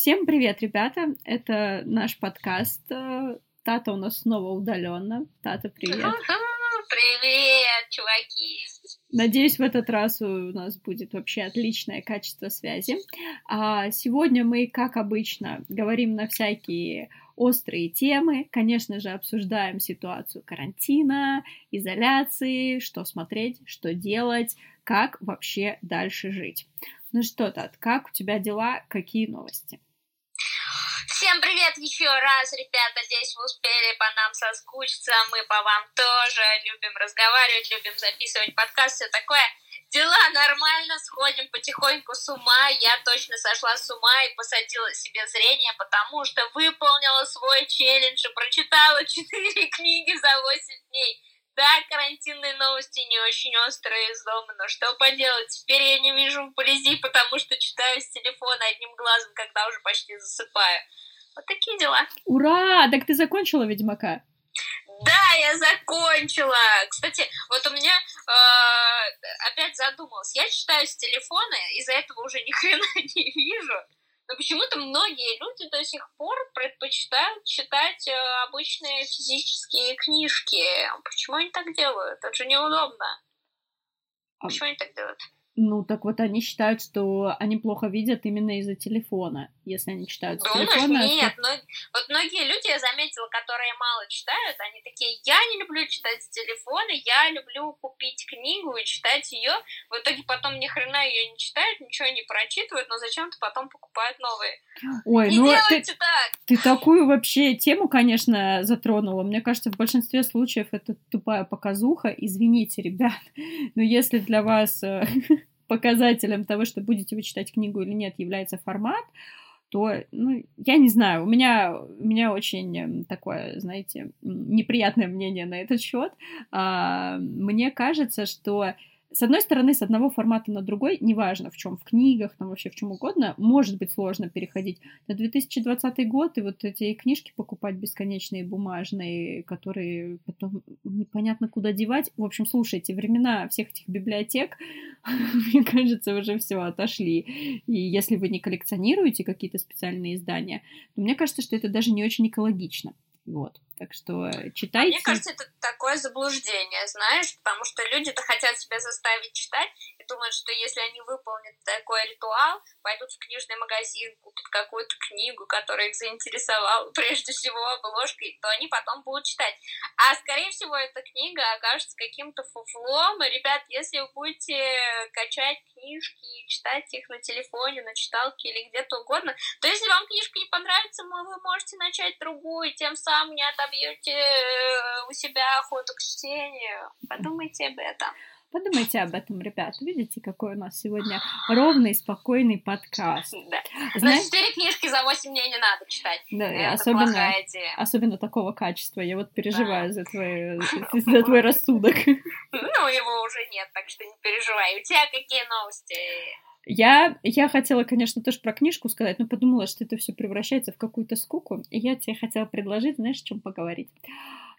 Всем привет, ребята! Это наш подкаст. Тата у нас снова удаленно. Тата, привет! Привет, чуваки! Надеюсь, в этот раз у нас будет вообще отличное качество связи. А сегодня мы, как обычно, говорим на всякие острые темы. Конечно же, обсуждаем ситуацию карантина, изоляции, что смотреть, что делать, как вообще дальше жить. Ну что, Тат, как у тебя дела, какие новости? Всем привет еще раз, ребята, здесь вы успели по нам соскучиться, мы по вам тоже любим разговаривать, любим записывать подкаст, все такое. Дела нормально, сходим потихоньку с ума, я точно сошла с ума и посадила себе зрение, потому что выполнила свой челлендж и прочитала 4 книги за 8 дней. Да, карантинные новости не очень острые из дома, но что поделать, теперь я не вижу вблизи, потому что читаю с телефона одним глазом, когда уже почти засыпаю. Вот такие дела. Ура! Так ты закончила Ведьмака? Да, я закончила. Кстати, вот у меня э, опять задумалась. Я читаю с телефона, из-за этого уже ни хрена не вижу. Но почему-то многие люди до сих пор предпочитают читать э, обычные физические книжки. Почему они так делают? Это же неудобно. А... Почему они так делают? Ну, так вот они считают, что они плохо видят именно из-за телефона, если они читают с Думаешь, телефона. Нет, но, вот многие люди, я заметила, которые мало читают, они такие, я не люблю читать с телефона, я люблю купить книгу и читать ее. В итоге потом ни хрена ее не читают, ничего не прочитывают, но зачем-то потом покупают новые. Ой, не ну ты, так! Ты такую вообще тему, конечно, затронула. Мне кажется, в большинстве случаев это тупая показуха. Извините, ребят, но если для вас э, показателем того, что будете вы читать книгу или нет, является формат, то, ну, я не знаю, у меня, у меня очень эм, такое, знаете, неприятное мнение на этот счет. А, мне кажется, что с одной стороны, с одного формата на другой, неважно в чем, в книгах, там вообще в чем угодно, может быть сложно переходить на 2020 год и вот эти книжки покупать бесконечные бумажные, которые потом непонятно куда девать. В общем, слушайте, времена всех этих библиотек, мне кажется, уже все отошли. И если вы не коллекционируете какие-то специальные издания, то мне кажется, что это даже не очень экологично. Вот. Так что читайте. А мне кажется, это такое заблуждение, знаешь, потому что люди-то хотят себя заставить читать думают, что если они выполнят такой ритуал, пойдут в книжный магазин, купят какую-то книгу, которая их заинтересовала, прежде всего обложкой, то они потом будут читать. А, скорее всего, эта книга окажется каким-то фуфлом, и, ребят, если вы будете качать книжки читать их на телефоне, на читалке или где-то угодно, то если вам книжка не понравится, вы можете начать другую, тем самым не отобьете отобьете э, у себя охоту к чтению. Подумайте об этом. Подумайте об этом, ребят. Видите, какой у нас сегодня ровный, спокойный подкаст. Да. Знаете, четыре книжки за 8 дней не надо читать. Да, Это особенно, особенно такого качества. Я вот переживаю да. за, твой, за твой рассудок. Ну, его уже нет, так что не переживай. У тебя какие новости? Я, я хотела, конечно, тоже про книжку сказать, но подумала, что это все превращается в какую-то скуку. И я тебе хотела предложить, знаешь, о чем поговорить?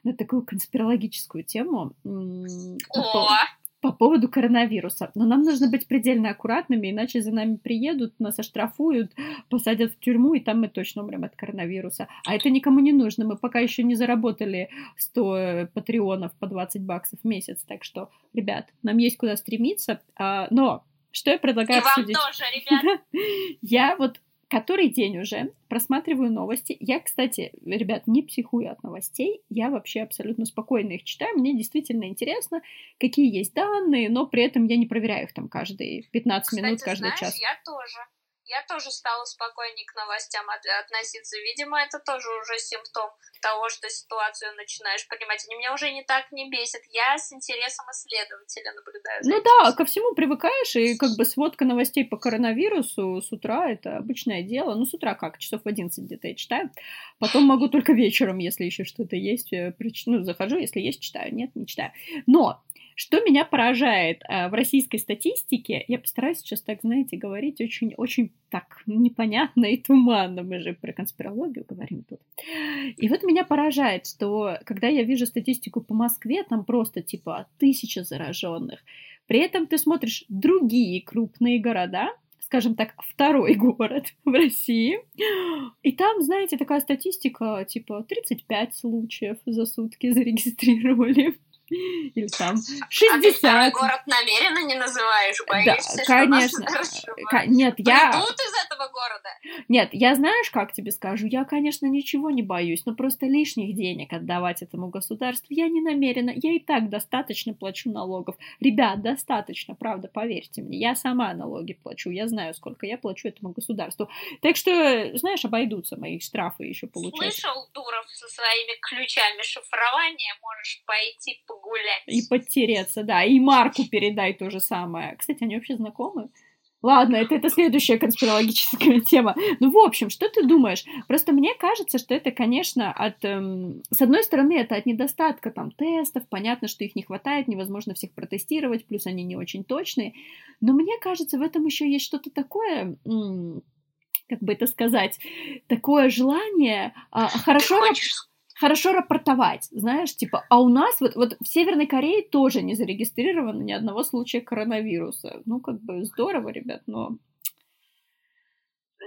На такую конспирологическую тему. О! По поводу коронавируса. Но нам нужно быть предельно аккуратными, иначе за нами приедут, нас оштрафуют, посадят в тюрьму, и там мы точно умрем от коронавируса. А это никому не нужно. Мы пока еще не заработали 100 патреонов по 20 баксов в месяц. Так что, ребят, нам есть куда стремиться. А, но что я предлагаю И обсудить? вам тоже, ребят. Я вот который день уже просматриваю новости. Я, кстати, ребят, не психую от новостей. Я вообще абсолютно спокойно их читаю. Мне действительно интересно, какие есть данные, но при этом я не проверяю их там каждые 15 кстати, минут, каждый знаешь, час. я тоже я тоже стала спокойнее к новостям от, относиться. Видимо, это тоже уже симптом того, что ситуацию начинаешь понимать. Они меня уже не так не бесят. Я с интересом исследователя наблюдаю. ну да, ко всему привыкаешь, и как бы сводка новостей по коронавирусу с утра это обычное дело. Ну, с утра как, часов в 11 где-то я читаю. Потом могу только вечером, если еще что-то есть. Э, ну, захожу, если есть, читаю. Нет, не читаю. Но что меня поражает э, в российской статистике, я постараюсь сейчас так, знаете, говорить очень-очень так непонятно и туманно, мы же про конспирологию говорим тут. И вот меня поражает, что когда я вижу статистику по Москве, там просто типа тысяча зараженных. При этом ты смотришь другие крупные города, скажем так, второй город в России. И там, знаете, такая статистика, типа 35 случаев за сутки зарегистрировали. Или там 60. А ты город намеренно не называешь, боишься, да, конечно. К- нет, я... Придут из этого города? Нет, я знаешь, как тебе скажу, я, конечно, ничего не боюсь, но просто лишних денег отдавать этому государству я не намерена. Я и так достаточно плачу налогов. Ребят, достаточно, правда, поверьте мне. Я сама налоги плачу, я знаю, сколько я плачу этому государству. Так что, знаешь, обойдутся мои штрафы еще получать. Слышал, Дуров, со своими ключами шифрования можешь пойти по погулять. И подтереться, да. И Марку передай то же самое. Кстати, они вообще знакомы? Ладно, это, это следующая конспирологическая тема. Ну, в общем, что ты думаешь? Просто мне кажется, что это, конечно, от... Эм, с одной стороны, это от недостатка там тестов, понятно, что их не хватает, невозможно всех протестировать, плюс они не очень точные. Но мне кажется, в этом еще есть что-то такое... М- как бы это сказать, такое желание а, хорошо... Ты хочешь хорошо рапортовать, знаешь, типа, а у нас вот, вот в Северной Корее тоже не зарегистрировано ни одного случая коронавируса. Ну, как бы здорово, ребят, но...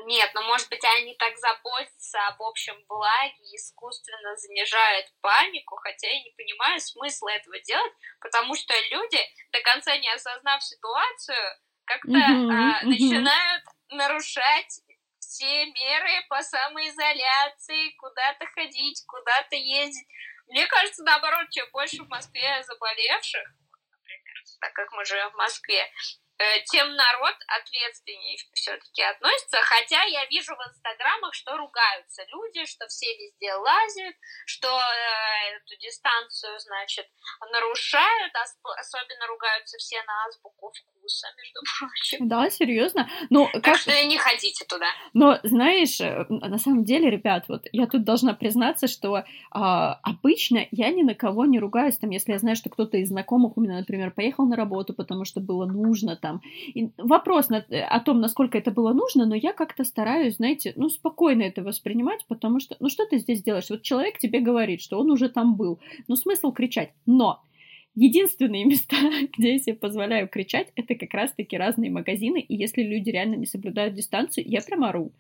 Нет, но, может быть, они так заботятся об общем благе и искусственно занижают панику, хотя я не понимаю смысла этого делать, потому что люди, до конца не осознав ситуацию, как-то uh-huh, а, uh-huh. начинают нарушать все меры по самоизоляции, куда-то ходить, куда-то ездить. Мне кажется, наоборот, чем больше в Москве заболевших, например, так как мы живем в Москве, тем народ ответственнее все-таки относится. Хотя я вижу в инстаграмах, что ругаются люди, что все везде лазят, что э, эту дистанцию, значит, нарушают, особенно ругаются все на азбуку вкуса, между прочим. Да, серьезно. Ну, так как... что не ходите туда. Но, знаешь, э, на самом деле, ребят, вот я тут должна признаться, что э, обычно я ни на кого не ругаюсь, там, если я знаю, что кто-то из знакомых у меня, например, поехал на работу, потому что было нужно, там. И вопрос на, о том, насколько это было нужно, но я как-то стараюсь, знаете, ну, спокойно это воспринимать, потому что, ну, что ты здесь делаешь? Вот человек тебе говорит, что он уже там был. Ну, смысл кричать. Но единственные места, где я себе позволяю кричать, это как раз-таки разные магазины, и если люди реально не соблюдают дистанцию, я прям ору.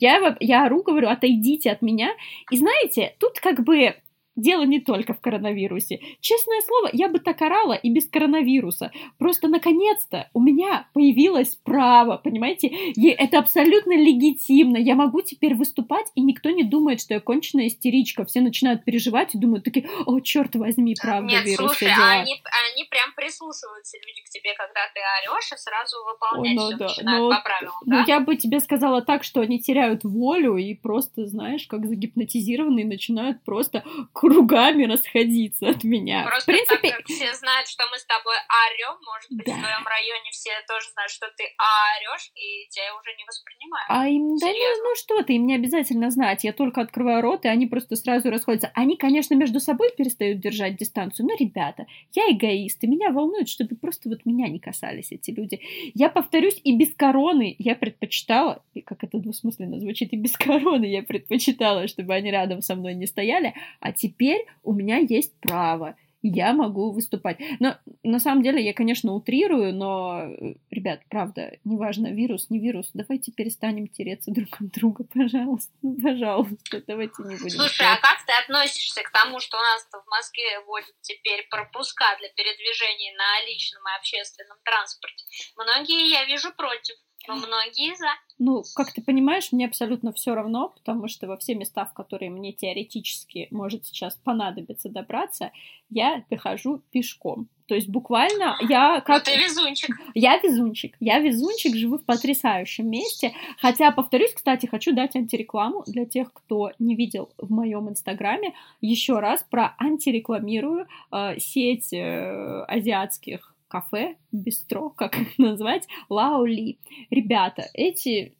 Я, я ору, говорю, отойдите от меня. И знаете, тут как бы дело не только в коронавирусе. Честное слово, я бы так орала и без коронавируса. Просто наконец-то у меня появилось право, понимаете? И это абсолютно легитимно. Я могу теперь выступать, и никто не думает, что я конченая истеричка. Все начинают переживать и думают такие, о, черт возьми, правда, Нет, вирус. слушай, а они, они прям прислушиваются, люди, к тебе, когда ты орешь, и сразу выполнять О, ну, да. начинают ну, по правилам, Ну, да? я бы тебе сказала так, что они теряют волю и просто, знаешь, как загипнотизированные начинают просто кругами расходиться от меня. Просто в принципе... так как все знают, что мы с тобой орем, может быть, да. в твоем районе все тоже знают, что ты орешь, и тебя уже не воспринимают. А им, да ну, ну что ты, им не обязательно знать. Я только открываю рот, и они просто сразу расходятся. Они, конечно, между собой перестают держать дистанцию, но, ребята, я эгоист, и меня волнует, чтобы просто вот меня не касались эти люди. Я повторюсь, и без короны я предпочитала, и как это двусмысленно звучит, и без короны я предпочитала, чтобы они рядом со мной не стояли, а теперь теперь у меня есть право, я могу выступать. Но на самом деле я, конечно, утрирую, но, э, ребят, правда, неважно, вирус, не вирус, давайте перестанем тереться друг от друга, пожалуйста, пожалуйста, давайте не будем. Слушай, а как ты относишься к тому, что у нас в Москве вводят теперь пропуска для передвижения на личном и общественном транспорте? Многие, я вижу, против. Но многие за. Ну, как ты понимаешь, мне абсолютно все равно, потому что во все места, в которые мне теоретически может сейчас понадобиться добраться, я прихожу пешком. То есть буквально я ну, как... Ну, ты везунчик. Я везунчик. Я везунчик, живу в потрясающем месте. Хотя, повторюсь, кстати, хочу дать антирекламу для тех, кто не видел в моем инстаграме. Еще раз про антирекламирую э, сеть э, азиатских кафе, бистро, как их назвать, Лаули. Ребята, эти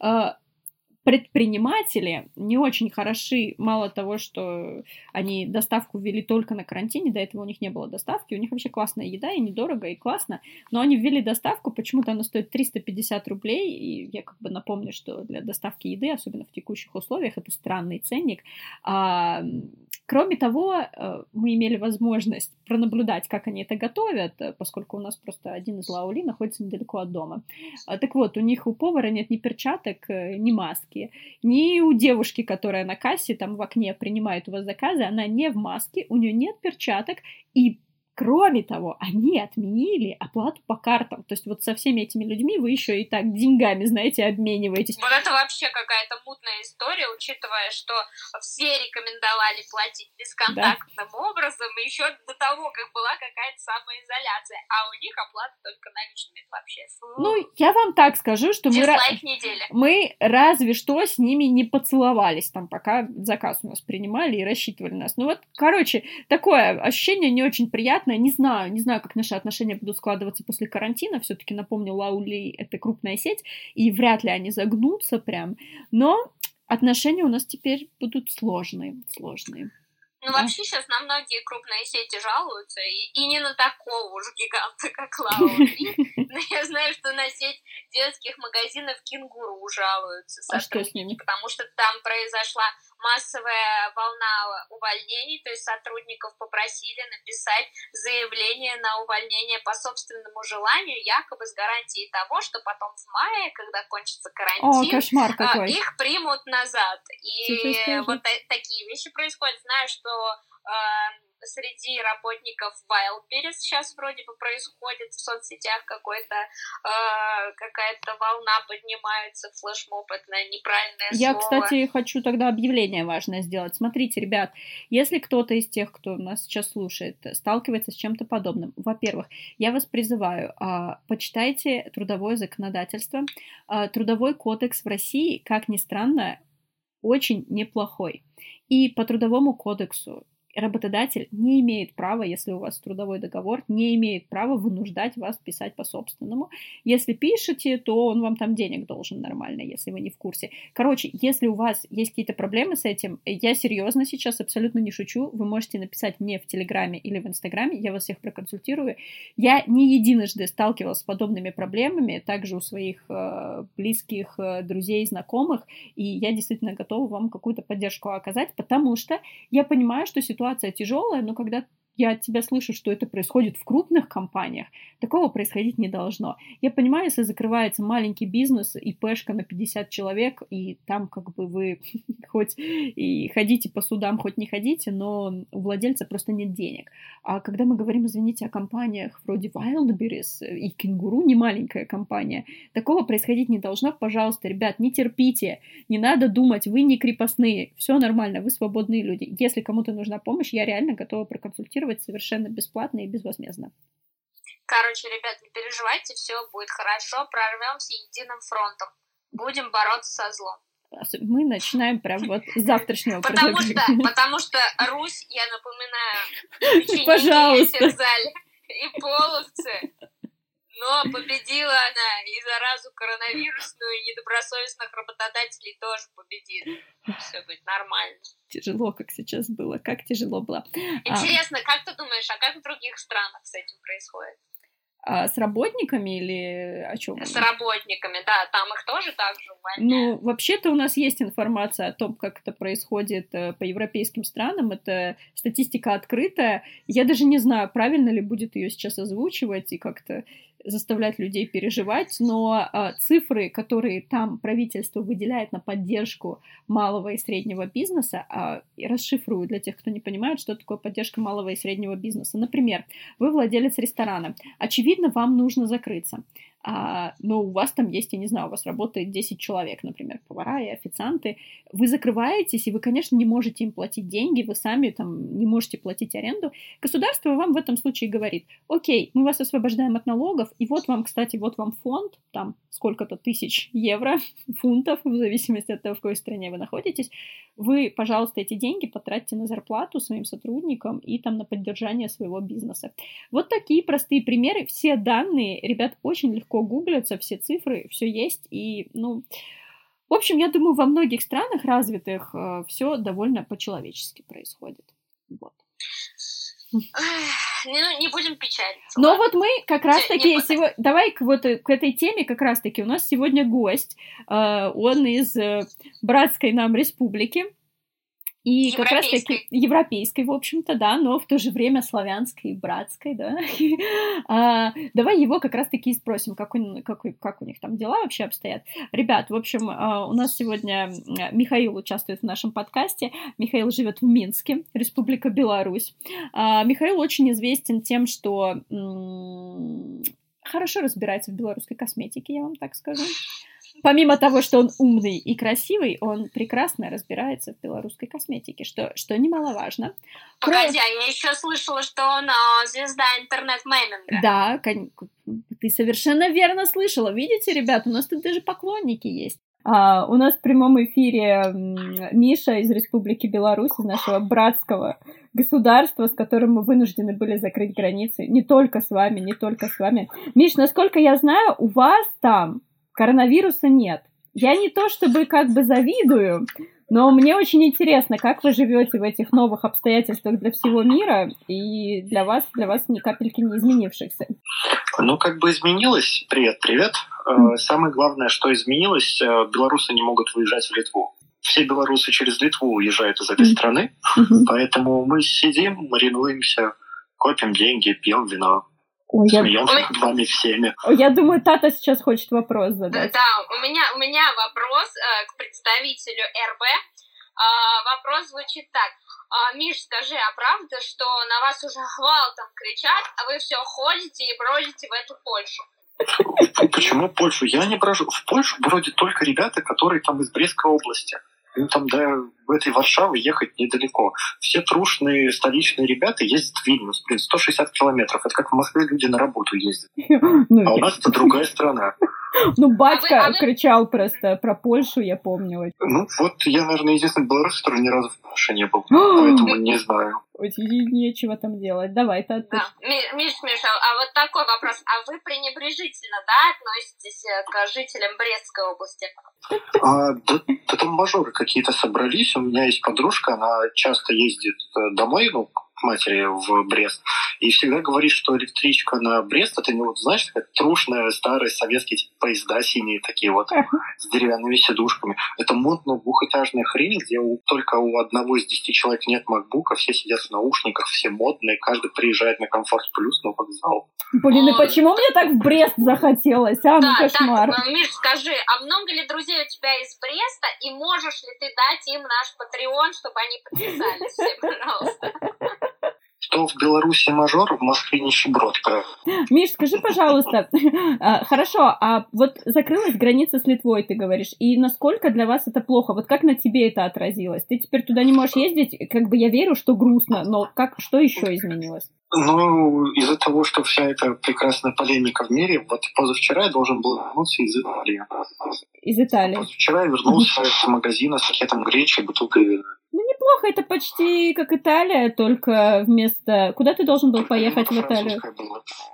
э, предприниматели не очень хороши, мало того, что они доставку ввели только на карантине, до этого у них не было доставки, у них вообще классная еда, и недорого, и классно, но они ввели доставку, почему-то она стоит 350 рублей, и я как бы напомню, что для доставки еды, особенно в текущих условиях, это странный ценник, а, Кроме того, э, мы имели возможность пронаблюдать, как они это готовят, поскольку у нас просто один из лаули находится недалеко от дома. А, так вот, у них у повара нет ни перчаток, э, ни маски, ни у девушки, которая на кассе там в окне принимает у вас заказы, она не в маске, у нее нет перчаток, и Кроме того, они отменили оплату по картам. То есть вот со всеми этими людьми вы еще и так деньгами, знаете, обмениваетесь. Вот это вообще какая-то мутная история, учитывая, что все рекомендовали платить бесконтактным да. образом, еще до того, как была какая-то самоизоляция, а у них оплата только наличными. Это вообще... Ну, я вам так скажу, что мы, мы разве что с ними не поцеловались там, пока заказ у нас принимали и рассчитывали нас. Ну вот, короче, такое ощущение не очень приятное, приятное. Не знаю, не знаю, как наши отношения будут складываться после карантина. Все-таки напомню, Лаули — это крупная сеть, и вряд ли они загнутся прям. Но отношения у нас теперь будут сложные, сложные. Ну, да. вообще сейчас на многие крупные сети жалуются, и, и не на такого уж гиганта, как Лаури. Но я знаю, что на сеть детских магазинов Кенгуру жалуются а что с ними? потому что там произошла массовая волна увольнений, то есть сотрудников попросили написать заявление на увольнение по собственному желанию, якобы с гарантией того, что потом в мае, когда кончится карантин, О, кошмар а, какой. их примут назад. И вот такие вещи происходят. Знаю, что э, среди работников Wildberries сейчас вроде бы происходит в соцсетях какой-то э, какая-то волна поднимается, флешмоб это неправильное Я, слово. кстати, хочу тогда объявление важное сделать. Смотрите, ребят, если кто-то из тех, кто нас сейчас слушает, сталкивается с чем-то подобным, во-первых, я вас призываю, э, почитайте трудовое законодательство. Э, трудовой кодекс в России, как ни странно, очень неплохой. И по трудовому кодексу работодатель не имеет права, если у вас трудовой договор, не имеет права вынуждать вас писать по собственному. Если пишете, то он вам там денег должен нормально, если вы не в курсе. Короче, если у вас есть какие-то проблемы с этим, я серьезно сейчас абсолютно не шучу, вы можете написать мне в Телеграме или в Инстаграме, я вас всех проконсультирую. Я не единожды сталкивалась с подобными проблемами, также у своих э, близких, э, друзей, знакомых, и я действительно готова вам какую-то поддержку оказать, потому что я понимаю, что ситуация ситуация тяжелая, но когда я от тебя слышу, что это происходит в крупных компаниях, такого происходить не должно. Я понимаю, если закрывается маленький бизнес и пешка на 50 человек, и там как бы вы хоть и ходите по судам, хоть не ходите, но у владельца просто нет денег. А когда мы говорим, извините, о компаниях вроде Wildberries и Кенгуру, не маленькая компания, такого происходить не должно. Пожалуйста, ребят, не терпите, не надо думать, вы не крепостные, все нормально, вы свободные люди. Если кому-то нужна помощь, я реально готова проконсультировать консультировать совершенно бесплатно и безвозмездно. Короче, ребят, не переживайте, все будет хорошо, прорвемся единым фронтом. Будем бороться со злом. Мы начинаем прям вот с завтрашнего потому что, потому что Русь, я напоминаю, Пожалуйста. в зале и половцы но победила она и заразу коронавирусную, и недобросовестных работодателей тоже победит. Все будет нормально. Тяжело, как сейчас было. Как тяжело было. А Интересно, а... как ты думаешь, а как в других странах с этим происходит? А с работниками или о чем? С работниками, да, там их тоже так же увольняют. Ну, вообще-то у нас есть информация о том, как это происходит э, по европейским странам. Это статистика открытая. Я даже не знаю, правильно ли будет ее сейчас озвучивать и как-то заставлять людей переживать, но э, цифры, которые там правительство выделяет на поддержку малого и среднего бизнеса, э, расшифрую для тех, кто не понимает, что такое поддержка малого и среднего бизнеса. Например, вы владелец ресторана, очевидно, вам нужно закрыться а, но у вас там есть, я не знаю, у вас работает 10 человек, например, повара и официанты, вы закрываетесь, и вы, конечно, не можете им платить деньги, вы сами там не можете платить аренду, государство вам в этом случае говорит, окей, мы вас освобождаем от налогов, и вот вам, кстати, вот вам фонд, там сколько-то тысяч евро, фунтов, в зависимости от того, в какой стране вы находитесь, вы, пожалуйста, эти деньги потратьте на зарплату своим сотрудникам и там на поддержание своего бизнеса. Вот такие простые примеры, все данные, ребят, очень легко легко гуглятся, все цифры, все есть, и, ну, в общем, я думаю, во многих странах развитых э, все довольно по-человечески происходит. Вот. Ну, не будем печалиться. Но ладно. вот мы как раз-таки сегодня... Давай к, вот, к этой теме как раз-таки. У нас сегодня гость. Э, он из э, братской нам республики. И как раз таки европейской, в общем-то, да, но в то же время славянской и братской, да. а, давай его как раз таки спросим, как, он, как, как у них там дела вообще обстоят. Ребят, в общем, а, у нас сегодня Михаил участвует в нашем подкасте. Михаил живет в Минске, Республика Беларусь. А, Михаил очень известен тем, что м- хорошо разбирается в белорусской косметике, я вам так скажу помимо того, что он умный и красивый, он прекрасно разбирается в белорусской косметике, что, что немаловажно. Погоди, а я еще слышала, что он а, звезда интернет-мейминга. Да, ты совершенно верно слышала. Видите, ребят, у нас тут даже поклонники есть. А, у нас в прямом эфире Миша из Республики Беларусь, из нашего братского государства, с которым мы вынуждены были закрыть границы. Не только с вами, не только с вами. Миш, насколько я знаю, у вас там коронавируса нет. Я не то чтобы как бы завидую, но мне очень интересно, как вы живете в этих новых обстоятельствах для всего мира и для вас, для вас ни капельки не изменившихся. Ну, как бы изменилось. Привет, привет. Mm. Самое главное, что изменилось, э, белорусы не могут выезжать в Литву. Все белорусы через Литву уезжают из этой mm. страны, mm-hmm. поэтому мы сидим, маринуемся, копим деньги, пьем вино. Ой, Смеемся я... над вами всеми. Я думаю, Тата сейчас хочет вопрос задать. Да, у меня, у меня вопрос э, к представителю РБ. Э, вопрос звучит так. Э, Миш, скажи, а правда, что на вас уже гвалтом кричат, а вы все ходите и бродите в эту Польшу? Почему Польшу? Я не брожу. В Польшу бродят только ребята, которые там из Брестской области. Им там до этой Варшавы ехать недалеко. Все трушные столичные ребята ездят в Вильнюс, блин, 160 километров. Это как в Москве люди на работу ездят. Ну, а у нас это другая страна. Ну, батька а вы, а кричал просто про Польшу, я помню. Ну, вот я, наверное, единственный белорус, который ни разу в Польше не был, поэтому не знаю. Нечего там делать. Давай, ты да. Миш, Миша, а вот такой вопрос. А вы пренебрежительно, да, относитесь э, к жителям Брестской области? А, да, да там мажоры какие-то собрались. У меня есть подружка, она часто ездит э, домой, ну, матери в Брест. И всегда говорит, что электричка на Брест, это не вот, знаешь, такая трушная, старые советские типа, поезда синие такие вот, с деревянными сидушками. Это модная двухэтажная хрень, где у, только у одного из десяти человек нет макбука, все сидят в наушниках, все модные, каждый приезжает на комфорт плюс на вокзал. Блин, и почему мне так в Брест захотелось, а? Ну, да, кошмар. Так, Миш, скажи, а много ли друзей у тебя из Бреста, и можешь ли ты дать им наш Патреон, чтобы они подписались все, пожалуйста? Что в Беларуси мажор, в Москве нищеброд. Миш, скажи, пожалуйста, а, хорошо, а вот закрылась граница с Литвой, ты говоришь, и насколько для вас это плохо? Вот как на тебе это отразилось? Ты теперь туда не можешь ездить? Как бы я верю, что грустно, но как, что еще изменилось? Ну, из-за того, что вся эта прекрасная полемика в мире, вот позавчера я должен был вернуться из Италии. Из Италии? Позавчера я вернулся из магазина с пакетом гречи и бутылкой вина. Неплохо, это почти как Италия, только вместо... Куда ты должен был поехать в Италию?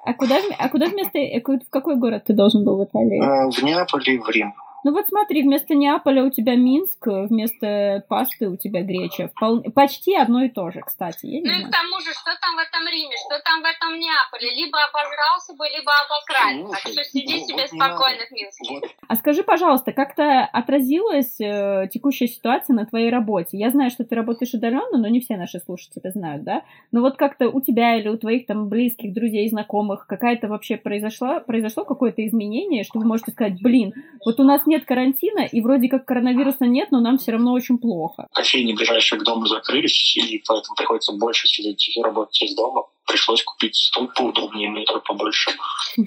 А куда, а куда вместо... Э, в какой город ты должен был в Италии? Э, в Неаполь и в Рим. Ну вот смотри, вместо Неаполя у тебя Минск, вместо пасты у тебя Греча. Впол... Почти одно и то же, кстати. Я ну и к тому же, что там в этом Риме, что там в этом Неаполе? Либо обожрался бы, либо обокрали. Ну, так что сиди ну, себе вот спокойно в Минске. Вот. А скажи, пожалуйста, как-то отразилась э, текущая ситуация на твоей работе? Я знаю, что ты работаешь удаленно, но не все наши слушатели знают, да? Но вот как-то у тебя или у твоих там близких, друзей, знакомых какая-то вообще произошла, произошло какое-то изменение, что вы можете сказать, блин, вот у нас нет карантина, и вроде как коронавируса нет, но нам все равно очень плохо. Кофейни ближайшие к дому закрылись, и поэтому приходится больше сидеть и работать из дома. Пришлось купить стол поудобнее, монитор побольше.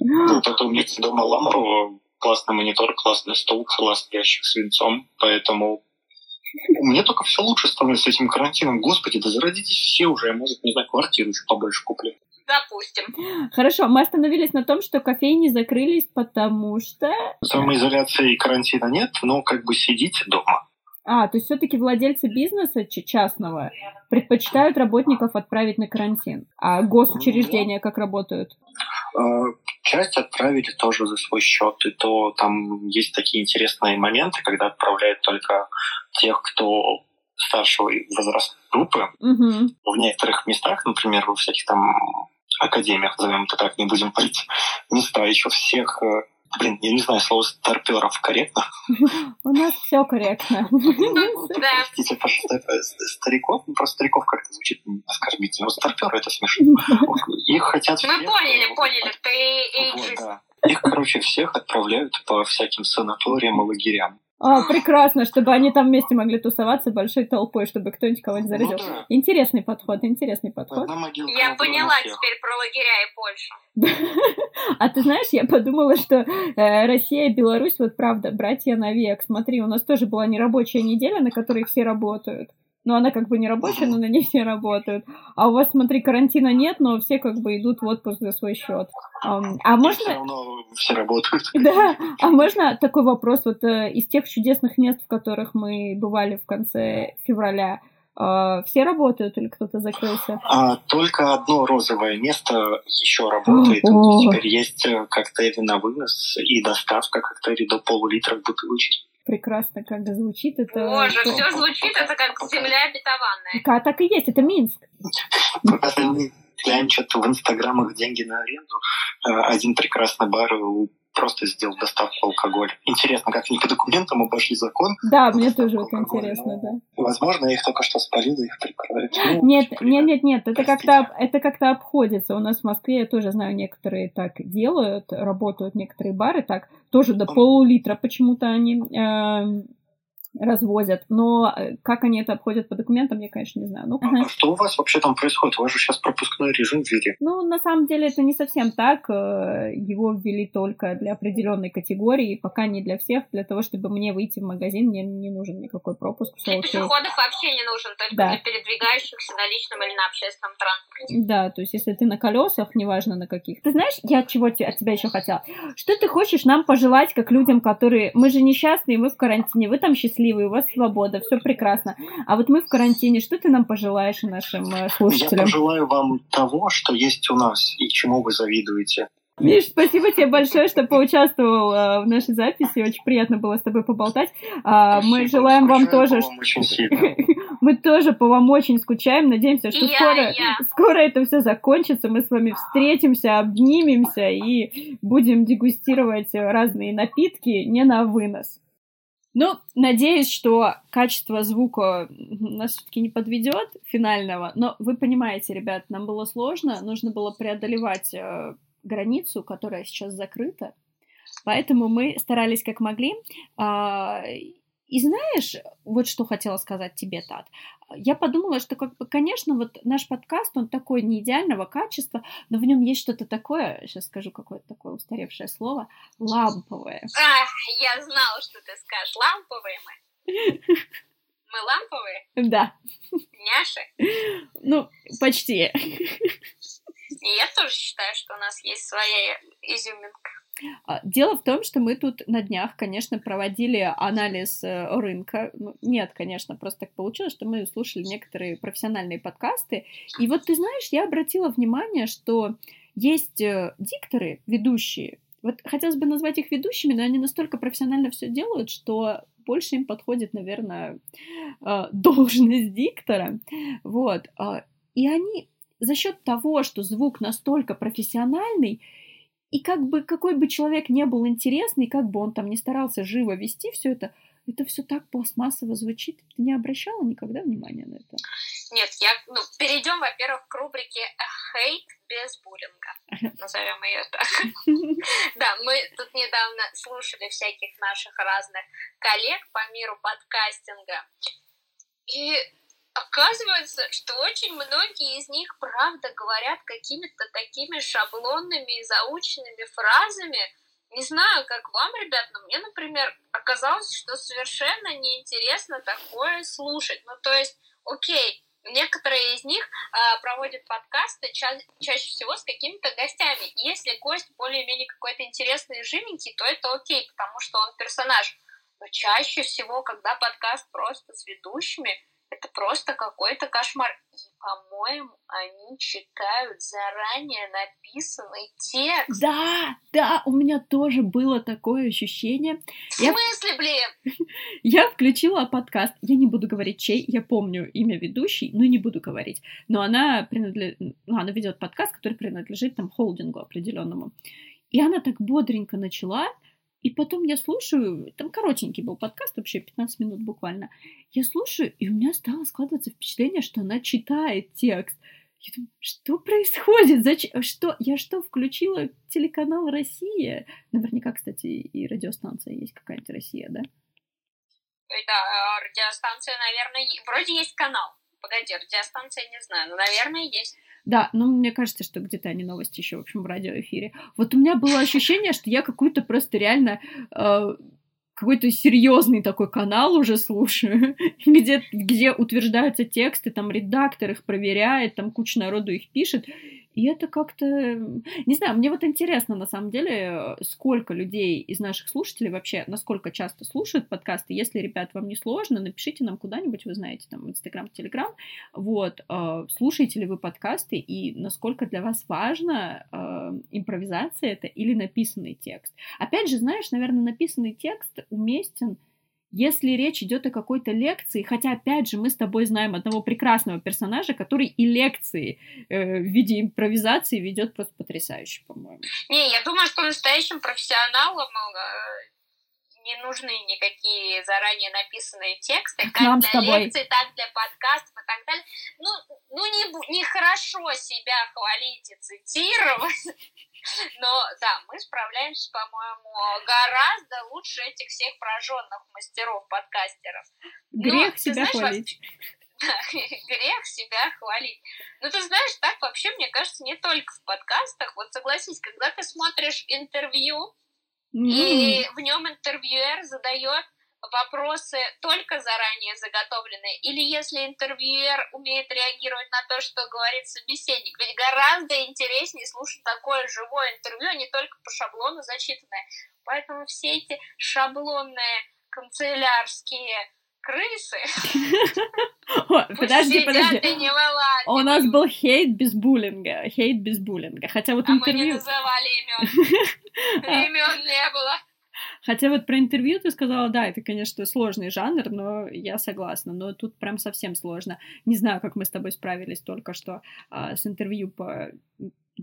Вот это у меня дома Ламрова, классный монитор, классный стол, классный ящик с венцом, поэтому мне только все лучше становится с этим карантином. Господи, да зародитесь все уже, я, может, не знаю, квартиру еще побольше куплю. Допустим. Хорошо, мы остановились на том, что кофейни закрылись, потому что... Самоизоляции и карантина нет, но как бы сидите дома. А, то есть все-таки владельцы бизнеса частного предпочитают работников отправить на карантин. А госучреждения как работают? А, часть отправили тоже за свой счет, и то там есть такие интересные моменты, когда отправляют только тех, кто старшего возраста группы. Угу. В некоторых местах, например, во всяких там академиях, назовем это так, не будем парить места, еще всех э, Блин, я не знаю, слово старперов корректно? У нас все корректно. Простите, стариков, ну, просто стариков как-то звучит оскорбительно. Но старперы это смешно. Их хотят Мы поняли, поняли, ты. Их, короче, всех отправляют по всяким санаториям и лагерям. А, прекрасно, чтобы они там вместе могли тусоваться большой толпой, чтобы кто-нибудь кого-нибудь заразил. Ну да. Интересный подход, интересный подход. Я на поняла всех. теперь про лагеря и Польшу. А ты знаешь, я подумала, что э, Россия и Беларусь, вот правда, братья навек. Смотри, у нас тоже была нерабочая неделя, на которой все работают. Но она как бы не рабочая, но на ней все работают. А у вас, смотри, карантина нет, но все как бы идут в отпуск за свой счет. А все можно... равно все работают. Да, а можно такой вопрос вот э, из тех чудесных мест, в которых мы бывали в конце февраля, э, все работают или кто-то закрылся? А только одно розовое место еще работает. О. Теперь есть э, коктейли на вынос и доставка коктейлей до полулитра в бутылочке. Прекрасно, как звучит это. Боже, это- все звучит, это как земля обетованная. А, так и есть, это Минск. Я что-то в инстаграмах деньги на аренду. Э, Один прекрасный бар э, просто сделал доставку алкоголя. Интересно, как они по документам обошли закон. Да, мне тоже это интересно, да. Возможно, я их только что спалил, и их прикрывают. Ну, Нет, нет, нет, нет, это как-то это как-то обходится. У нас в Москве я тоже знаю, некоторые так делают, работают некоторые бары так, тоже до полулитра почему-то они эм, развозят. Но э, как они это обходят по документам, я, конечно, не знаю. Ну, ага. А что у вас вообще там происходит? У вас же сейчас пропускной режим ввели. Ну, на самом деле это не совсем так. Э, Его ввели только для определенной категории, пока не для всех. Для того, чтобы мне выйти в магазин, мне не нужен никакой пропуск. Для пешеходов вообще не нужен, только Да. для передвигающихся на личном или на общественном транспорте. Да, то есть если ты на колесах, неважно на каких. Ты знаешь, я чего от тебя еще хотела? Что ты хочешь нам пожелать, как людям, которые... Мы же несчастные, мы в карантине, вы там счастливые, у вас свобода, все прекрасно. А вот мы в карантине, что ты нам пожелаешь нашим э, Я слушателям? пожелаю вам того, что есть у нас, и чему вы завидуете. Миш, спасибо тебе большое, что поучаствовал э, в нашей записи. Очень приятно было с тобой поболтать. А, мы Спасибо. желаем вам тоже... по вам очень сильно. Мы тоже по вам очень скучаем. Надеемся, что я, скоро, я. скоро это все закончится. Мы с вами встретимся, обнимемся и будем дегустировать разные напитки не на вынос. Ну, надеюсь, что качество звука нас все-таки не подведет финального, но вы понимаете, ребят, нам было сложно, нужно было преодолевать э, границу, которая сейчас закрыта, поэтому мы старались как могли. А, и знаешь, вот что хотела сказать тебе, Тат. Я подумала, что, как бы, конечно, вот наш подкаст, он такой не идеального качества, но в нем есть что-то такое, сейчас скажу какое-то такое устаревшее слово, ламповое. А, я знала, что ты скажешь. Ламповые мы. Мы ламповые? Да, Няши? ну, почти. И я тоже считаю, что у нас есть своя изюминка. А, Дело в том, что мы тут на днях, конечно, проводили анализ э, рынка. Ну, нет, конечно, просто так получилось, что мы слушали некоторые профессиональные подкасты. И вот ты знаешь, я обратила внимание, что есть э, дикторы, ведущие. Вот хотелось бы назвать их ведущими, но они настолько профессионально все делают, что больше им подходит, наверное, э, должность диктора. Вот. а, И они за счет того, что звук настолько профессиональный, и как бы какой бы человек не был интересный, как бы он там не старался живо вести все это, это все так пластмассово звучит. Ты не обращала никогда внимания на это? Нет, я, ну, перейдем, во-первых, к рубрике «Хейт без буллинга». Назовем ее так. Да, мы тут недавно слушали всяких наших разных коллег по миру подкастинга. И оказывается, что очень многие из них, правда, говорят какими-то такими шаблонными и заученными фразами. Не знаю, как вам, ребят, но мне, например, оказалось, что совершенно неинтересно такое слушать. Ну, то есть, окей, некоторые из них а, проводят подкасты ча- чаще всего с какими-то гостями. И если гость более-менее какой-то интересный и живенький, то это окей, потому что он персонаж. Но чаще всего, когда подкаст просто с ведущими, это просто какой-то кошмар. И, по-моему, они читают заранее написанный текст. Да, да, у меня тоже было такое ощущение. В Я- смысле, блин? Я включила подкаст. Я не буду говорить, чей. Я помню имя ведущей, но не буду говорить. Но она принадлежит... Ну, она ведет подкаст, который принадлежит там холдингу определенному. И она так бодренько начала, и потом я слушаю, там коротенький был подкаст, вообще 15 минут буквально. Я слушаю, и у меня стало складываться впечатление, что она читает текст. Я думаю, что происходит? Зачем? Что? Я что, включила телеканал «Россия»? Наверняка, кстати, и радиостанция есть какая-нибудь «Россия», да? Да, радиостанция, наверное, вроде есть канал. Погоди, радиостанция не знаю, но, наверное, есть. Да, ну, мне кажется, что где-то они новости еще, в общем, в радиоэфире. Вот у меня было ощущение, что я какую-то просто реально э, какой-то серьезный такой канал уже слушаю, где, где утверждаются тексты, там редактор их проверяет, там куча народу их пишет, и это как-то... Не знаю, мне вот интересно, на самом деле, сколько людей из наших слушателей вообще, насколько часто слушают подкасты. Если, ребят, вам не сложно, напишите нам куда-нибудь, вы знаете, там, Инстаграм, Телеграм. Вот, э, слушаете ли вы подкасты и насколько для вас важно э, импровизация это или написанный текст. Опять же, знаешь, наверное, написанный текст уместен если речь идет о какой-то лекции, хотя, опять же, мы с тобой знаем одного прекрасного персонажа, который и лекции э, в виде импровизации ведет просто потрясающе, по-моему. Не, я думаю, что настоящим профессионалам э, не нужны никакие заранее написанные тексты, как нам для лекций, так для подкастов и так далее. Ну, ну не, не хорошо себя хвалить и цитировать. Но да, мы справляемся, по-моему, гораздо лучше этих всех прожженных мастеров-подкастеров. Грех Но, себя знаешь, хвалить. грех себя хвалить. Ну, ты знаешь, так вообще, мне кажется, не только в подкастах. Вот согласись, когда ты смотришь интервью, mm. и в нем интервьюер задает вопросы только заранее заготовленные, или если интервьюер умеет реагировать на то, что говорит собеседник. Ведь гораздо интереснее слушать такое живое интервью, а не только по шаблону зачитанное. Поэтому все эти шаблонные канцелярские крысы. Подожди, подожди. У нас был хейт без буллинга. Хейт без буллинга. Хотя вот интервью... А мы не называли имен. Имен не было. Хотя вот про интервью ты сказала, да, это, конечно, сложный жанр, но я согласна. Но тут прям совсем сложно. Не знаю, как мы с тобой справились только что а, с интервью по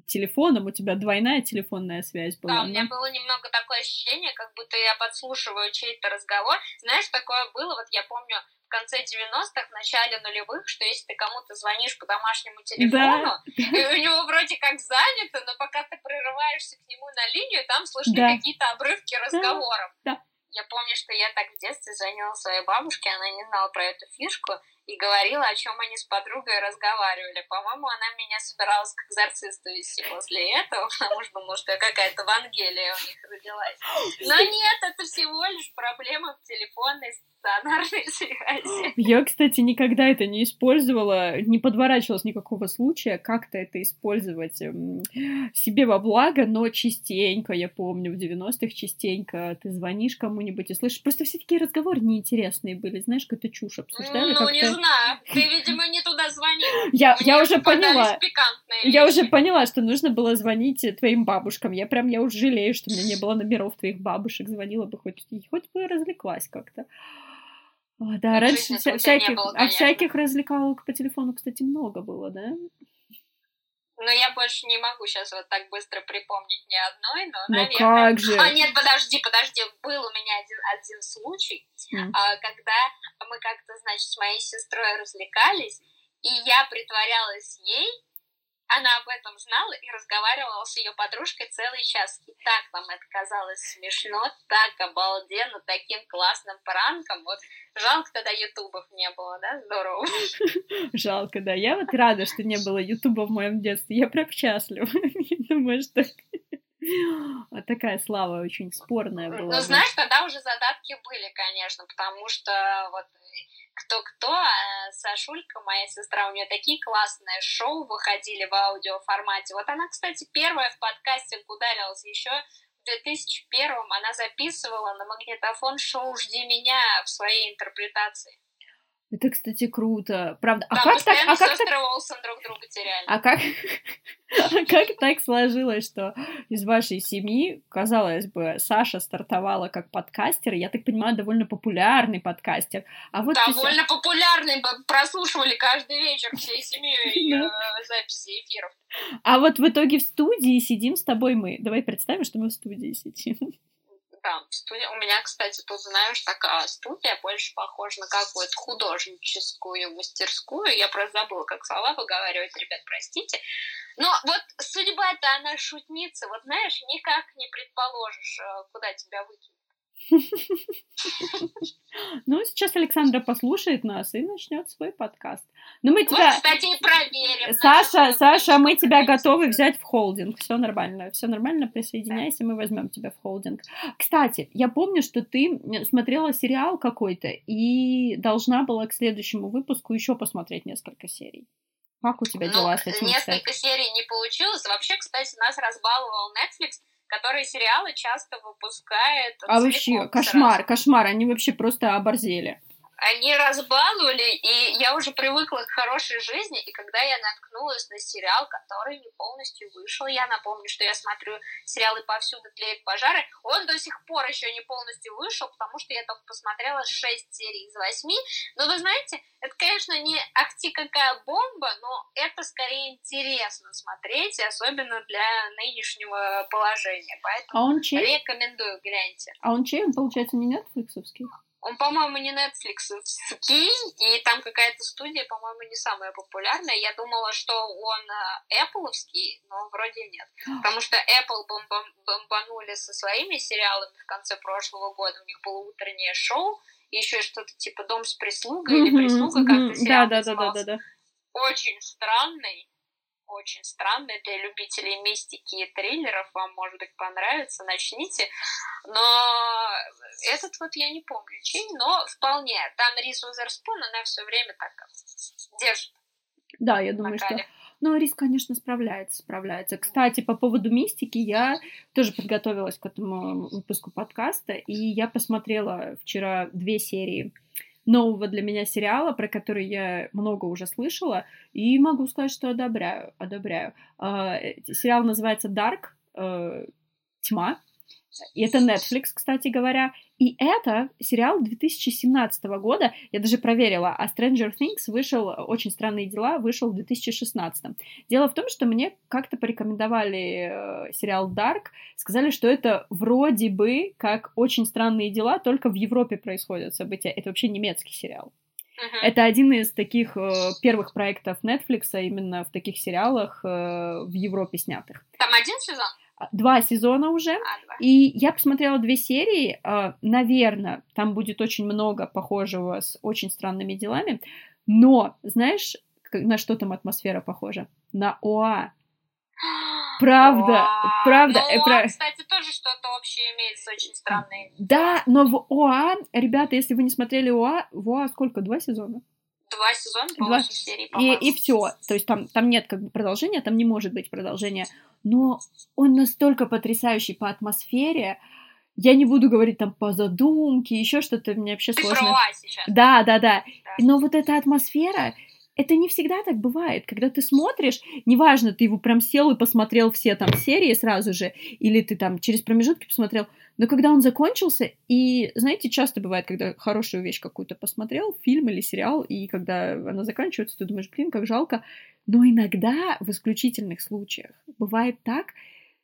телефоном, у тебя двойная телефонная связь была. Да, у меня было немного такое ощущение, как будто я подслушиваю чей-то разговор. Знаешь, такое было, вот я помню, конце 90-х, в начале нулевых, что если ты кому-то звонишь по домашнему телефону, да. и у него вроде как занято, но пока ты прорываешься к нему на линию, там слышны да. какие-то обрывки разговоров. Да. Я помню, что я так в детстве звонила своей бабушке, она не знала про эту фишку, и говорила, о чем они с подругой разговаривали. По-моему, она меня собиралась к экзорцисту вести после этого, потому что думала, что какая-то Вангелия у них родилась. Но нет, это всего лишь проблема в телефонной стационарной связи. Я, кстати, никогда это не использовала, не подворачивалась никакого случая как-то это использовать эм, себе во благо, но частенько, я помню, в 90-х частенько ты звонишь кому-нибудь и слышишь, просто все такие разговоры неинтересные были, знаешь, какую-то чушь обсуждали. Ну, не знаю, ты, видимо, не туда звонила. Я, я уже поняла. Я уже поняла, что нужно было звонить твоим бабушкам. Я прям, я уже жалею, что у меня не было номеров твоих бабушек. Звонила бы хоть, хоть бы развлеклась как-то. О, да, в раньше вся, всяких, было, а всяких развлекалок по телефону, кстати, много было, да? Но я больше не могу сейчас вот так быстро припомнить ни одной, но, но наверное... как же? А, нет, подожди, подожди, был у меня один, один случай, mm. а, когда мы как-то, значит, с моей сестрой развлекались, и я притворялась ей, она об этом знала и разговаривала с ее подружкой целый час. И так нам это казалось смешно, так обалденно, таким классным пранком. Вот жалко тогда ютубов не было, да? Здорово. Жалко, да. Я вот рада, что не было ютуба в моем детстве. Я прям счастлива. Думаю, что вот такая слава очень спорная была. Ну, знаешь, тогда уже задатки были, конечно, потому что вот кто-кто, а Сашулька, моя сестра, у нее такие классные шоу выходили в аудиоформате. Вот она, кстати, первая в подкасте ударилась еще в 2001 она записывала на магнитофон шоу «Жди меня» в своей интерпретации. Это, кстати, круто. Правда. А как так? А как так? Олсен друг друга теряли. А как? а как так сложилось, что из вашей семьи, казалось бы, Саша стартовала как подкастер, я так понимаю, довольно популярный подкастер. А вот довольно ты... популярный, прослушивали каждый вечер всей семьей э, записи эфиров. А вот в итоге в студии сидим с тобой мы. Давай представим, что мы в студии сидим да, студия. У меня, кстати, тут, знаешь, такая студия больше похожа на какую-то художническую мастерскую. Я просто забыла, как слова выговаривать, ребят, простите. Но вот судьба-то она шутница. Вот знаешь, никак не предположишь, э, куда тебя выкинет. Ну, сейчас Александра послушает нас и начнет свой подкаст. Ну, мы тебя... Вот, кстати, и проверим. Саша, Саша, мы тебя готовы взять в холдинг. Все нормально, все нормально, присоединяйся, мы возьмем тебя в холдинг. Кстати, я помню, что ты смотрела сериал какой-то и должна была к следующему выпуску еще посмотреть несколько серий. Как у тебя ну, дела с этим? Несколько кстати? серий не получилось. Вообще, кстати, нас разбаловал Netflix которые сериалы часто выпускает. А вообще, кошмар, сразу. кошмар, они вообще просто оборзели они разбаловали, и я уже привыкла к хорошей жизни, и когда я наткнулась на сериал, который не полностью вышел, я напомню, что я смотрю сериалы «Повсюду тлеют пожары», он до сих пор еще не полностью вышел, потому что я только посмотрела 6 серий из 8, но вы знаете, это, конечно, не ахти какая бомба, но это скорее интересно смотреть, особенно для нынешнего положения, поэтому а он чей? рекомендую, гляньте. А он чей? Он, получается, не нетфликсовский? Он, по-моему, не Netflix, и там какая-то студия, по-моему, не самая популярная. Я думала, что он Apple, но вроде нет. Потому что Apple бомбанули со своими сериалами в конце прошлого года. У них было утреннее шоу, и еще что-то типа «Дом с прислугой» или «Прислуга», как-то сериал да, да, да, да, да. Очень странный очень странный для любителей мистики и триллеров. Вам, может быть, понравится, начните. Но этот вот я не помню чей, но вполне. Там Рис Узерспун, она все время так держит. Да, я думаю, что... Но Рис, конечно, справляется, справляется. Кстати, по поводу мистики, я тоже подготовилась к этому выпуску подкаста, и я посмотрела вчера две серии нового для меня сериала, про который я много уже слышала, и могу сказать, что одобряю, одобряю. А, сериал называется Dark, э, Тьма, это Netflix, кстати говоря. И это сериал 2017 года. Я даже проверила. А Stranger Things вышел, очень странные дела, вышел в 2016. Дело в том, что мне как-то порекомендовали э, сериал Dark. Сказали, что это вроде бы как очень странные дела, только в Европе происходят события. Это вообще немецкий сериал. Uh-huh. Это один из таких э, первых проектов Netflix, именно в таких сериалах э, в Европе снятых. Там один сезон? Два сезона уже. А, И я посмотрела две серии. А, наверное, там будет очень много похожего с очень странными делами. Но, знаешь, на что там атмосфера похожа? На ОА. Правда, О, правда. Ну, э, ОА, кстати, тоже что-то общее имеет с очень странной. Да, но в ОА, ребята, если вы не смотрели ОА, в ОА сколько? Два сезона? Два сезона, по Два... серий, И, и все. То есть там, там нет как бы продолжения, там не может быть продолжения но он настолько потрясающий по атмосфере. Я не буду говорить там по задумке, еще что-то мне вообще Ты сложно. сейчас. Да, да, да, да. Но вот эта атмосфера, это не всегда так бывает. Когда ты смотришь, неважно, ты его прям сел и посмотрел все там серии сразу же, или ты там через промежутки посмотрел, но когда он закончился, и, знаете, часто бывает, когда хорошую вещь какую-то посмотрел, фильм или сериал, и когда она заканчивается, ты думаешь, блин, как жалко. Но иногда, в исключительных случаях, бывает так,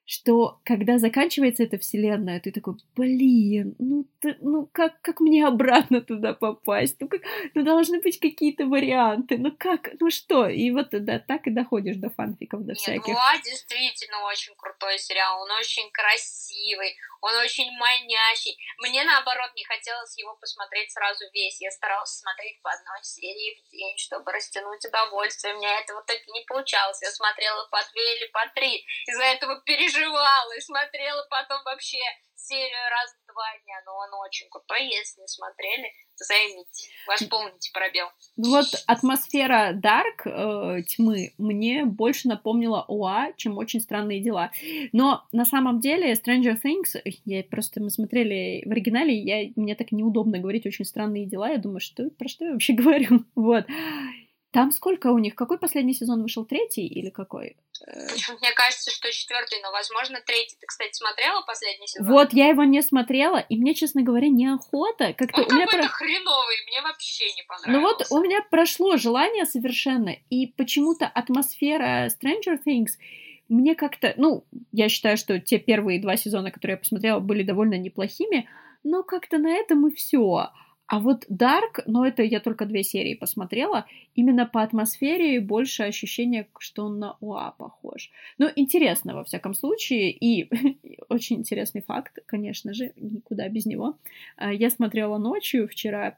что когда заканчивается эта вселенная, ты такой, блин, ну, ты, ну как, как мне обратно туда попасть? Ну, как, ну должны быть какие-то варианты, ну как, ну что? И вот да, так и доходишь до фанфиков, до Нет, всяких. Нет, действительно очень крутой сериал, он очень красивый, он очень манящий. Мне, наоборот, не хотелось его посмотреть сразу весь. Я старалась смотреть по одной серии в день, чтобы растянуть удовольствие. У меня это вот так не получалось. Я смотрела по две или по три. Из-за этого переживала переживала и смотрела потом вообще серию раз в два дня, но он очень крутой, если не смотрели, займите, восполните пробел. Ну вот атмосфера Dark э, тьмы мне больше напомнила ОА, чем очень странные дела. Но на самом деле Stranger Things, я просто мы смотрели в оригинале, я, мне так неудобно говорить очень странные дела, я думаю, что про что я вообще говорю, вот. Там сколько у них? Какой последний сезон вышел? Третий или какой? Мне кажется, что четвертый, но, возможно, третий. Ты, кстати, смотрела последний сезон? Вот, я его не смотрела, и мне, честно говоря, неохота. Как-то Он какой-то про... хреновый, мне вообще не понравился. Ну вот, у меня прошло желание совершенно, и почему-то атмосфера Stranger Things мне как-то... Ну, я считаю, что те первые два сезона, которые я посмотрела, были довольно неплохими, но как-то на этом и все. А вот Dark, но это я только две серии посмотрела, именно по атмосфере больше ощущение, что он на УА похож. Ну, интересно, во всяком случае, и очень интересный факт, конечно же, никуда без него. А, я смотрела ночью вчера,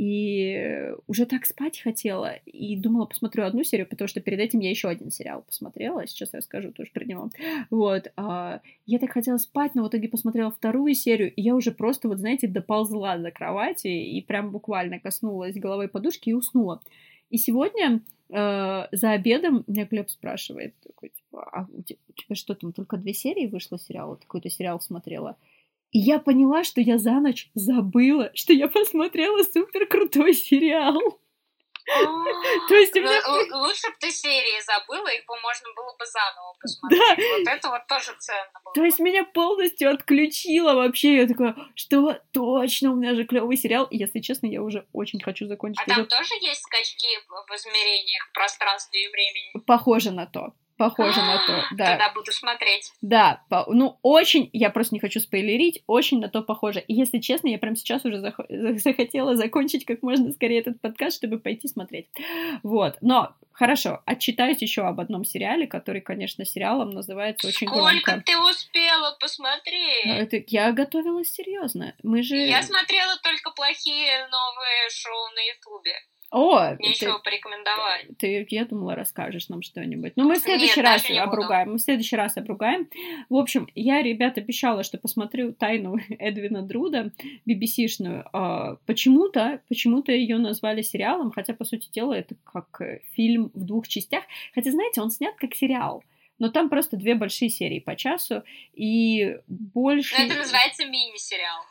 и уже так спать хотела, и думала, посмотрю одну серию, потому что перед этим я еще один сериал посмотрела, сейчас расскажу тоже про него. Вот, а, я так хотела спать, но в итоге посмотрела вторую серию, и я уже просто, вот знаете, доползла за кровати и прям буквально коснулась головой подушки и уснула. И сегодня э, за обедом меня Глеб спрашивает, такой, типа, а у тебя, у тебя что там, только две серии вышло сериала? Какой-то сериал смотрела? И я поняла, что я за ночь забыла, что я посмотрела супер крутой сериал. То есть у меня... Лучше бы ты серии забыла, их бы можно было бы заново посмотреть. Вот это вот тоже ценно было. То есть меня полностью отключило вообще. Я такая, что точно, у меня же клевый сериал. И, если честно, я уже очень хочу закончить. А там тоже есть скачки в измерениях, пространстве и времени? Похоже на то. Похоже на то, да. Тогда буду смотреть. Да, по, ну очень, я просто не хочу спойлерить, очень на то похоже. И если честно, я прямо сейчас уже зах захотела закончить как можно скорее этот подкаст, чтобы пойти смотреть. Вот, но хорошо, отчитаюсь еще об одном сериале, который, конечно, сериалом называется очень Сколько громко. Ты успела посмотреть? Ну, это, я готовилась серьезно. Мы же... Я смотрела только плохие новые шоу на Ютубе. О, Нечего ты, порекомендовать. Ты, я думала, расскажешь нам что-нибудь. Ну, мы в следующий Нет, раз обругаем. Мы в следующий раз обругаем. В общем, я, ребят, обещала, что посмотрю тайну Эдвина Друда, BBC-шную. А, почему-то, почему-то ее назвали сериалом, хотя, по сути дела, это как э, фильм в двух частях. Хотя, знаете, он снят как сериал. Но там просто две большие серии по часу, и больше... Но это называется мини-сериал.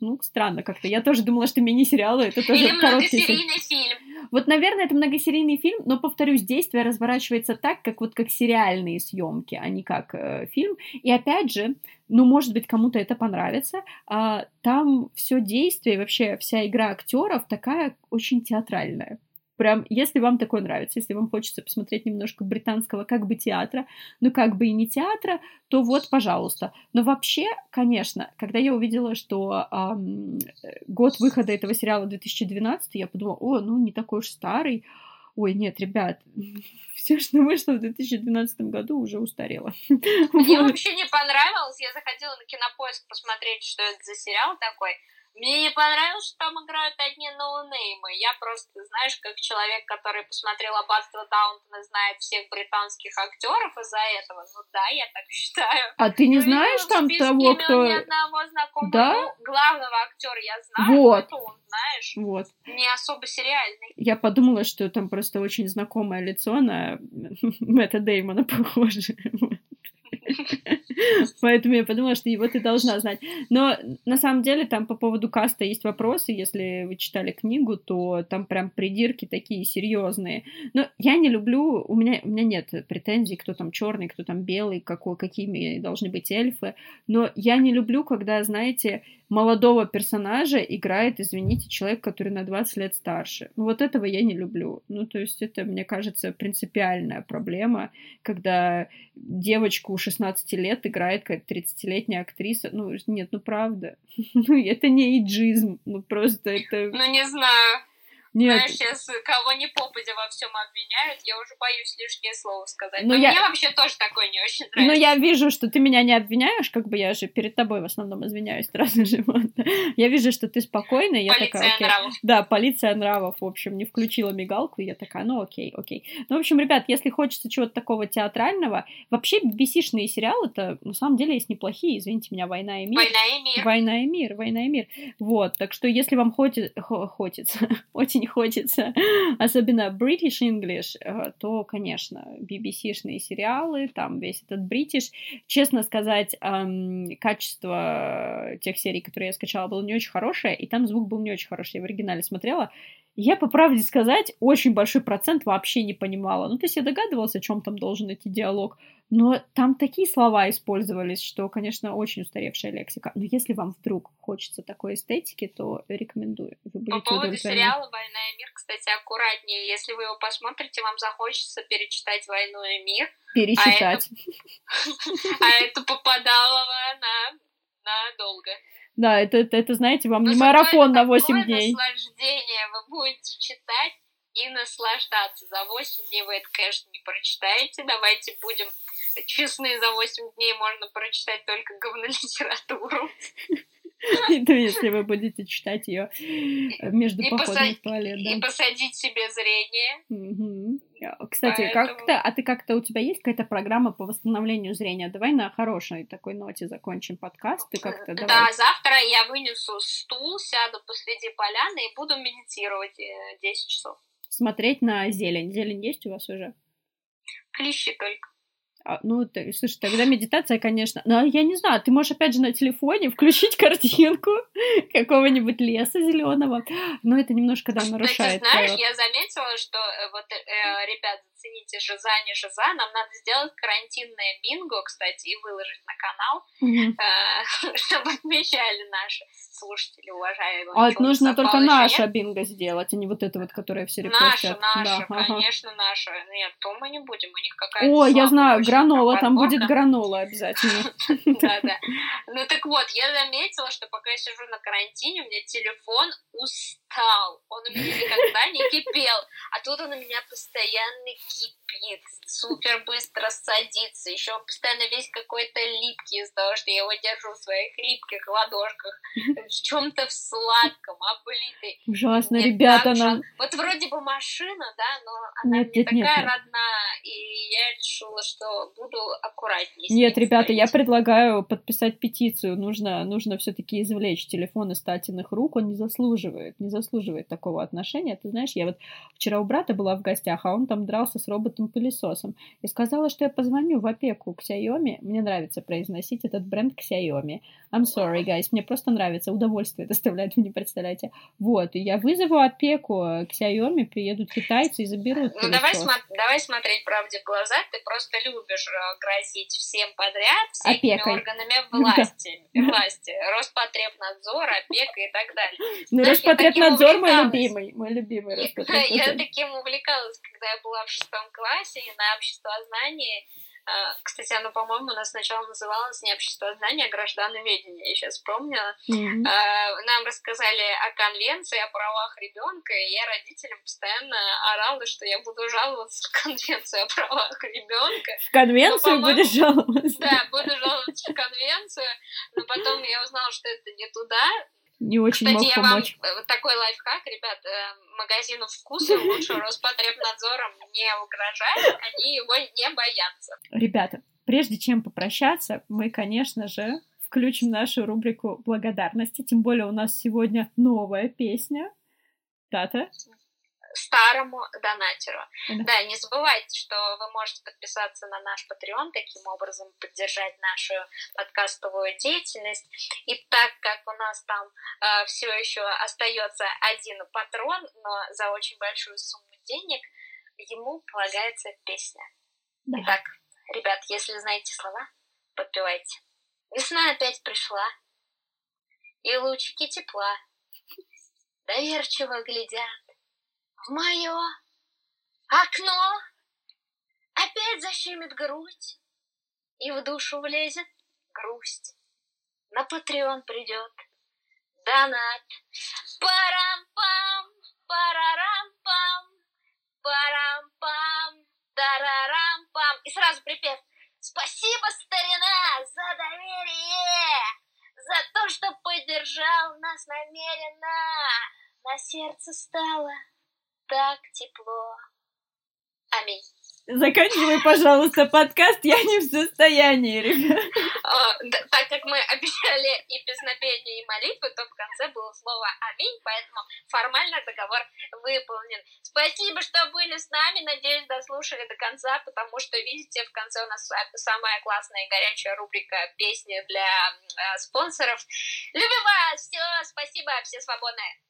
Ну, странно как-то. Я тоже думала, что мини-сериалы это тоже Или многосерийный фильм. Вот, наверное, это многосерийный фильм, но, повторюсь, действие разворачивается так, как вот как сериальные съемки, а не как э, фильм. И опять же, ну, может быть, кому-то это понравится. А, там все действие, вообще вся игра актеров такая очень театральная. Прям, если вам такое нравится, если вам хочется посмотреть немножко британского как бы театра, ну как бы и не театра, то вот, пожалуйста. Но вообще, конечно, когда я увидела, что эм, год выхода этого сериала 2012, я подумала, о, ну не такой уж старый. Ой, нет, ребят, все, что вышло в 2012 году, уже устарело. Мне вообще не понравилось. Я заходила на кинопоиск посмотреть, что это за сериал такой. Мне не понравилось, что там играют одни ноунеймы. Я просто, знаешь, как человек, который посмотрел «Аббатство Даунтона», знает всех британских актеров из-за этого. Ну да, я так считаю. А ты не ну, знаешь там того, кто... ни одного знакомого. Да? Ну, главного актера я знаю, вот. это он, знаешь, вот. не особо сериальный. Я подумала, что там просто очень знакомое лицо на Мэтта Деймона похоже. Поэтому я подумала, что его ты должна знать. Но на самом деле там по поводу каста есть вопросы. Если вы читали книгу, то там прям придирки такие серьезные. Но я не люблю, у меня, у меня нет претензий, кто там черный, кто там белый, какой, какими должны быть эльфы. Но я не люблю, когда, знаете, молодого персонажа играет, извините, человек, который на 20 лет старше. Ну, вот этого я не люблю. Ну, то есть это, мне кажется, принципиальная проблема, когда девочку 16 лет играет какая-то 30-летняя актриса. Ну, нет, ну, правда. Ну, это не иджизм. Ну, просто это... Ну, не знаю. Нет. Знаешь, сейчас кого не попадя во всем обвиняют, я уже боюсь лишнее слово сказать. Ну, Но я- мне вообще тоже такое не очень Но нравится. я вижу, что ты меня не обвиняешь, как бы я же перед тобой в основном извиняюсь сразу же. Я вижу, что ты спокойная, я Полиция такая, окей. нравов. Да, полиция нравов, в общем, не включила мигалку, я такая, ну окей, окей. Ну, в общем, ребят, если хочется чего-то такого театрального, вообще BBC-шные сериалы-то на самом деле есть неплохие, извините меня, «Война и мир». Война и мир. Война и мир, война и мир. Вот, так что если вам хоти- хо- хочется, очень хочется, особенно British English, э, то, конечно, BBC-шные сериалы, там весь этот British. Честно сказать, качество тех серий, которые я скачала, было не очень хорошее, и там звук был не очень хороший. Я в оригинале смотрела. Я, по правде сказать, очень большой процент вообще не понимала. Ну, то есть я догадывалась, о чем там должен идти диалог, но там такие слова использовались, что, конечно, очень устаревшая лексика. Но если вам вдруг хочется такой эстетики, то рекомендую. Вы По будете поводу удовлетворены. сериала «Война и мир», кстати, аккуратнее. Если вы его посмотрите, вам захочется перечитать «Войну и мир», Перечитать. а это попадалово на надолго. Да, это, это, это, знаете, вам Но не марафон на 8 такое дней. наслаждение. Вы будете читать и наслаждаться. За 8 дней вы это, конечно, не прочитаете. Давайте будем честны, за 8 дней можно прочитать только говнолитературу. И то, если вы будете читать ее между И походами посад- в туалет, И посадить себе зрение. Кстати, как-то, а ты как-то, у тебя есть какая-то программа по восстановлению зрения? Давай на хорошей такой ноте закончим подкаст. Ты как-то давай. Да, завтра я вынесу стул, сяду посреди поляны и буду медитировать э, 10 часов. Смотреть на зелень. Зелень есть у вас уже? Клещи только. А, ну, ты, слушай, тогда медитация, конечно. Но я не знаю, ты можешь опять же на телефоне включить картинку какого-нибудь леса зеленого. Но это немножко, да, нарушает. знаешь, твоё- я заметила, что э, вот, э, ребят, зацените жиза, не жиза, нам надо сделать карантинное бинго, кстати, и выложить на канал, э, чтобы отмечали наши слушатели, уважаемые. А это нужно только наше бинго сделать, а не вот это вот, которое все Наше, репостят. наше, ага. конечно, наше. Нет, то мы не будем, у них какая-то О, я знаю, гранола, там будет гранола обязательно. Да, да. Ну так вот, я заметила, что пока я сижу на карантине, у меня телефон устал. Он у меня никогда не кипел. А тут он у меня постоянно кипит. Супер быстро садится. Еще постоянно весь какой-то липкий из-за того, что я его держу в своих липких ладошках. В чем-то в сладком, облитый. Ужасно, Мне ребята, жалко. Вот вроде бы машина, да, но она Нет, мне нет, нет, такая нет. родная, и я решила, что буду аккуратнее. Нет, ребята, я предлагаю подписать петицию. Нужно, нужно все-таки извлечь телефон из Татиных рук. Он не заслуживает, не заслуживает такого отношения. Ты знаешь, я вот вчера у брата была в гостях, а он там дрался с роботом-пылесосом. И сказала, что я позвоню в опеку к Xiaomi. Мне нравится произносить этот бренд Xiaomi. I'm sorry, guys, мне просто нравится. Удовольствие доставляет, вы не представляете. Вот, и я вызову опеку к Xiaomi, приедут китайцы и заберут Ну, давай, смо- давай смотреть правде в глаза. Ты просто любишь э, грозить всем подряд, всякими Опекой. органами власти, власти, Роспотребнадзор, опека и так далее. Ну, Знаешь, я Роспотребнадзор мой любимый, мой любимый Я Роспотребнадзор. таким увлекалась, когда я была в шестом классе и на обществознании. э, Кстати, оно, по-моему, у нас сначала называлось не обществознание, а граждановедение. Я сейчас вспомнила. Мгм. Э, Нам рассказали о конвенции, о правах ребенка, и я родителям постоянно орала, что я буду жаловаться в конвенцию о правах ребенка. В конвенцию по-моему, будешь жаловаться? Да, буду жаловаться в конвенцию, но потом я узнала, что это не туда. Не очень Кстати, мог я вам помочь. э, такой лайфхак, ребят, э, магазину вкуса лучше Роспотребнадзором не угрожать, они его не боятся. Ребята, прежде чем попрощаться, мы, конечно же, включим нашу рубрику благодарности. Тем более у нас сегодня новая песня. Тата. Старому донатеру. Да. Да, не забывайте, что вы можете подписаться на наш Patreon, таким образом поддержать нашу подкастовую деятельность. И так как у нас там все еще остается один патрон, но за очень большую сумму денег, ему полагается песня. Да. Итак, ребят, если знаете слова, подпевайте. Весна опять пришла, и лучики тепла доверчиво глядят в мое окно опять защемит грудь, и в душу влезет грусть. На Патреон придет донат. Парам-пам, парарам-пам, парам-пам, тарарам-пам. И сразу припев. Спасибо, старина, за доверие, за то, что поддержал нас намеренно. На сердце стало так тепло». Аминь. Заканчивай, пожалуйста, подкаст, я не в состоянии, ребят. А, так как мы обещали и песнопение, и молитвы, то в конце было слово «Аминь», поэтому формально договор выполнен. Спасибо, что были с нами, надеюсь, дослушали до конца, потому что, видите, в конце у нас самая классная и горячая рубрика «Песни для э, спонсоров». Любим вас! Все, спасибо, все свободные!